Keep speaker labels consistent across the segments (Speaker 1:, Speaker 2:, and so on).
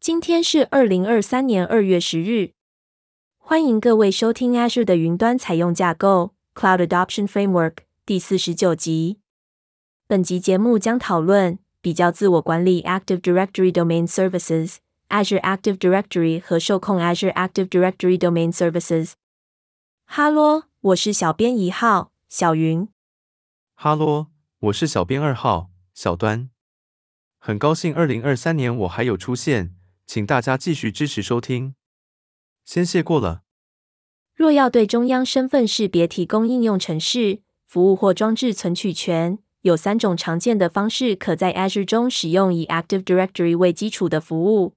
Speaker 1: 今天是二零二三年二月十日。欢迎各位收听 Azure 的云端采用架构 Cloud Adoption Framework 第四十九集。本集节目将讨论比较自我管理 Active Directory Domain Services、Azure Active Directory 和受控 Azure Active Directory Domain Services。哈喽，我是小编一号小云。
Speaker 2: 哈喽，我是小编二号小端。很高兴二零二三年我还有出现，请大家继续支持收听。先谢过了。
Speaker 1: 若要对中央身份识别提供应用程式、服务或装置存取权，有三种常见的方式可在 Azure 中使用以 Active Directory 为基础的服务。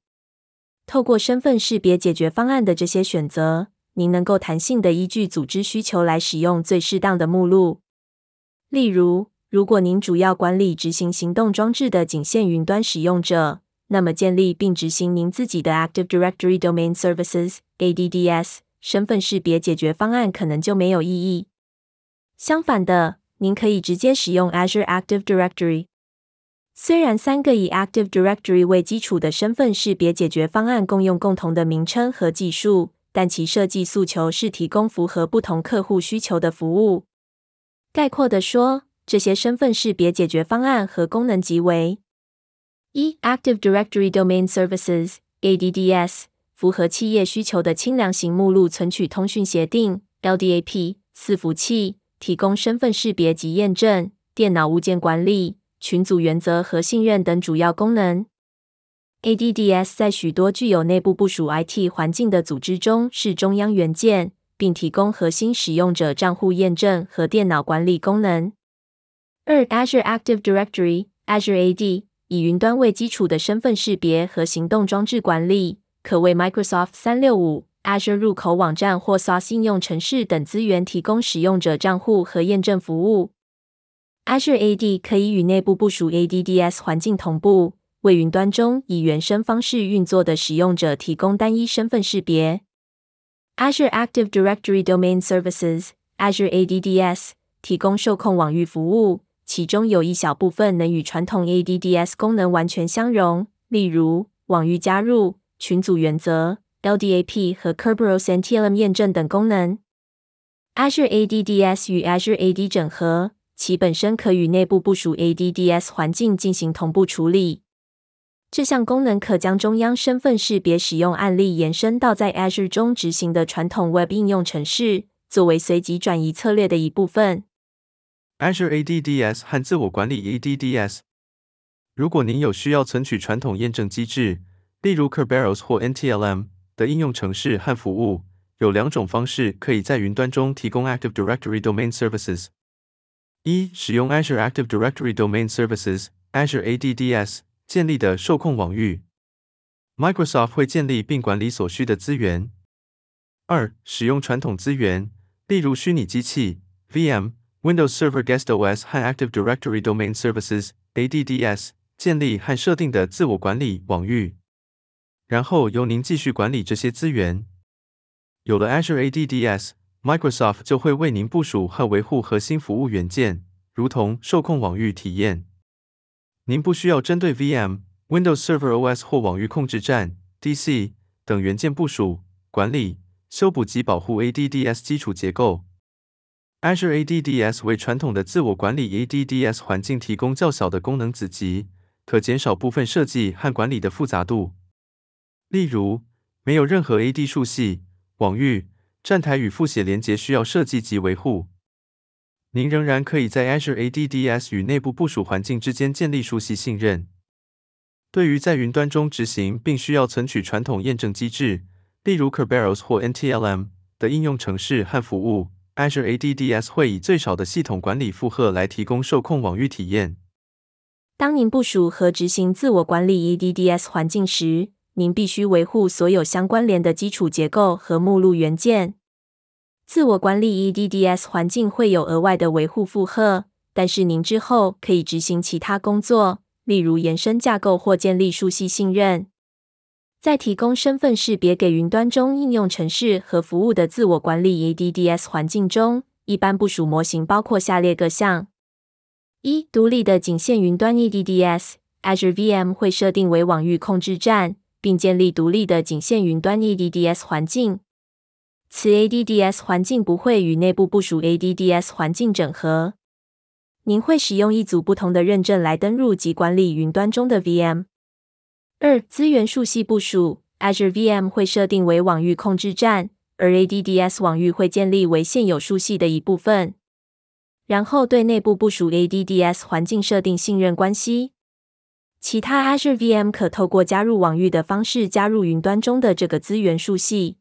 Speaker 1: 透过身份识别解决方案的这些选择，您能够弹性地依据组织需求来使用最适当的目录。例如，如果您主要管理执行行动装置的仅限云端使用者，那么建立并执行您自己的 Active Directory Domain Services (ADDS) 身份识别解决方案可能就没有意义。相反的，您可以直接使用 Azure Active Directory。虽然三个以 Active Directory 为基础的身份识别解决方案共用共同的名称和技术，但其设计诉求是提供符合不同客户需求的服务。概括地说，这些身份识别解决方案和功能即为：一、Active Directory Domain Services (ADDS) 符合企业需求的轻量型目录存取通讯协定 （LDAP）、伺服器提供身份识别及验证、电脑物件管理、群组原则和信任等主要功能。ADDS 在许多具有内部部署 IT 环境的组织中是中央元件，并提供核心使用者账户验证和电脑管理功能。二、Azure Active Directory (Azure AD) 以云端为基础的身份识别和行动装置管理，可为 Microsoft 三六五、Azure 入口网站或 SaaS 应用程式等资源提供使用者账户和验证服务。Azure AD 可以与内部部署 ADDS 环境同步，为云端中以原生方式运作的使用者提供单一身份识别。Azure Active Directory Domain Services (Azure ADDS) 提供受控网域服务。其中有一小部分能与传统 ADDS 功能完全相容，例如网域加入、群组原则、LDAP 和 Kerberos NTLM 验证等功能。Azure ADDS 与 Azure AD 整合，其本身可与内部部署 ADDS 环境进行同步处理。这项功能可将中央身份识别使用案例延伸到在 Azure 中执行的传统 Web 应用程式，作为随即转移策略的一部分。
Speaker 2: Azure ADDS 和自我管理 ADDS。如果您有需要存取传统验证机制，例如 Kerberos 或 NTLM 的应用程式和服务，有两种方式可以在云端中提供 Active Directory Domain Services：一、使用 Azure Active Directory Domain Services (Azure ADDS) 建立的受控网域，Microsoft 会建立并管理所需的资源；二、使用传统资源，例如虚拟机器 VM。Windows Server Guest OS 和 Active Directory Domain Services (ADDS) 建立和设定的自我管理网域，然后由您继续管理这些资源。有了 Azure ADDS，Microsoft 就会为您部署和维护核心服务元件，如同受控网域体验。您不需要针对 VM、Windows Server OS 或网域控制站 (DC) 等元件部署、管理、修补及保护 ADDS 基础结构。Azure ADDS 为传统的自我管理 ADDS 环境提供较小的功能子集，可减少部分设计和管理的复杂度。例如，没有任何 AD 树系、网域、站台与复写连接需要设计及维护。您仍然可以在 Azure ADDS 与内部部署环境之间建立树系信任。对于在云端中执行并需要存取传统验证机制，例如 Kerberos 或 NTLM 的应用程式和服务。Azure ADDS 会以最少的系统管理负荷来提供受控网域体验。
Speaker 1: 当您部署和执行自我管理 ADDS 环境时，您必须维护所有相关联的基础结构和目录元件。自我管理 ADDS 环境会有额外的维护负荷，但是您之后可以执行其他工作，例如延伸架构或建立树系信任。在提供身份识别给云端中应用程式和服务的自我管理 ADDS 环境中，一般部署模型包括下列各项：一、独立的仅限云端 ADDS，Azure VM 会设定为网域控制站，并建立独立的仅限云端 ADDS 环境。此 ADDS 环境不会与内部部署 ADDS 环境整合。您会使用一组不同的认证来登入及管理云端中的 VM。二、资源树系部署，Azure VM 会设定为网域控制站，而 ADDS 网域会建立为现有树系的一部分，然后对内部部署 ADDS 环境设定信任关系。其他 Azure VM 可透过加入网域的方式加入云端中的这个资源树系。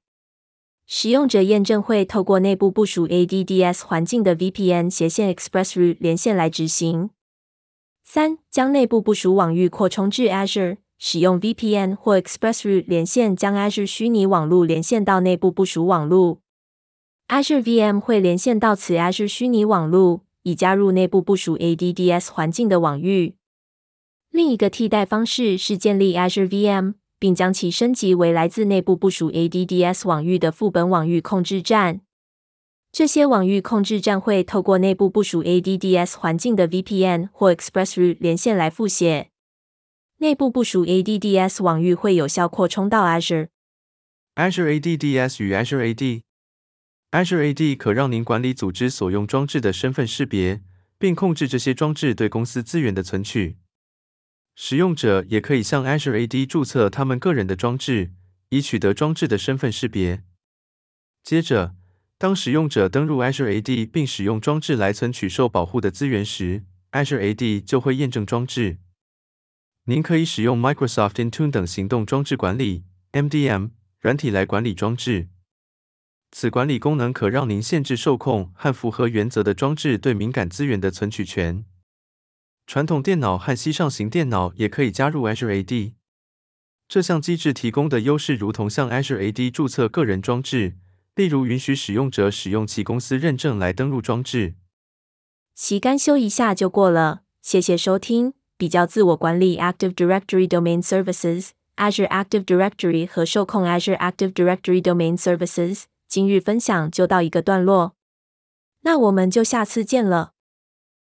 Speaker 1: 使用者验证会透过内部部署 ADDS 环境的 VPN 斜线 ExpressRoute 连线来执行。三、将内部部署网域扩充至 Azure，使用 VPN 或 ExpressRoute 连线将 Azure 虚拟网络连线到内部部署网络。Azure VM 会连线到此 Azure 虚拟网络，以加入内部部署 ADDS 环境的网域。另一个替代方式是建立 Azure VM，并将其升级为来自内部部署 ADDS 网域的副本网域控制站。这些网域控制站会透过内部部署 ADDS 环境的 VPN 或 ExpressRoute 连线来复写。内部部署 ADDS 网域会有效扩充到 Azure。
Speaker 2: Azure ADDS 与 Azure AD。Azure AD 可让您管理组织所用装置的身份识别，并控制这些装置对公司资源的存取。使用者也可以向 Azure AD 注册他们个人的装置，以取得装置的身份识别。接着，当使用者登入 Azure AD 并使用装置来存取受保护的资源时，Azure AD 就会验证装置。您可以使用 Microsoft Intune 等行动装置管理 （MDM） 软体来管理装置。此管理功能可让您限制受控和符合原则的装置对敏感资源的存取权。传统电脑和膝上型电脑也可以加入 Azure AD。这项机制提供的优势如同向 Azure AD 注册个人装置，例如允许使用者使用其公司认证来登录装置。
Speaker 1: 其干修一下就过了，谢谢收听。比较自我管理 Active Directory Domain Services、Azure Active Directory 和受控 Azure Active Directory Domain Services。今日分享就到一个段落，那我们就下次见了。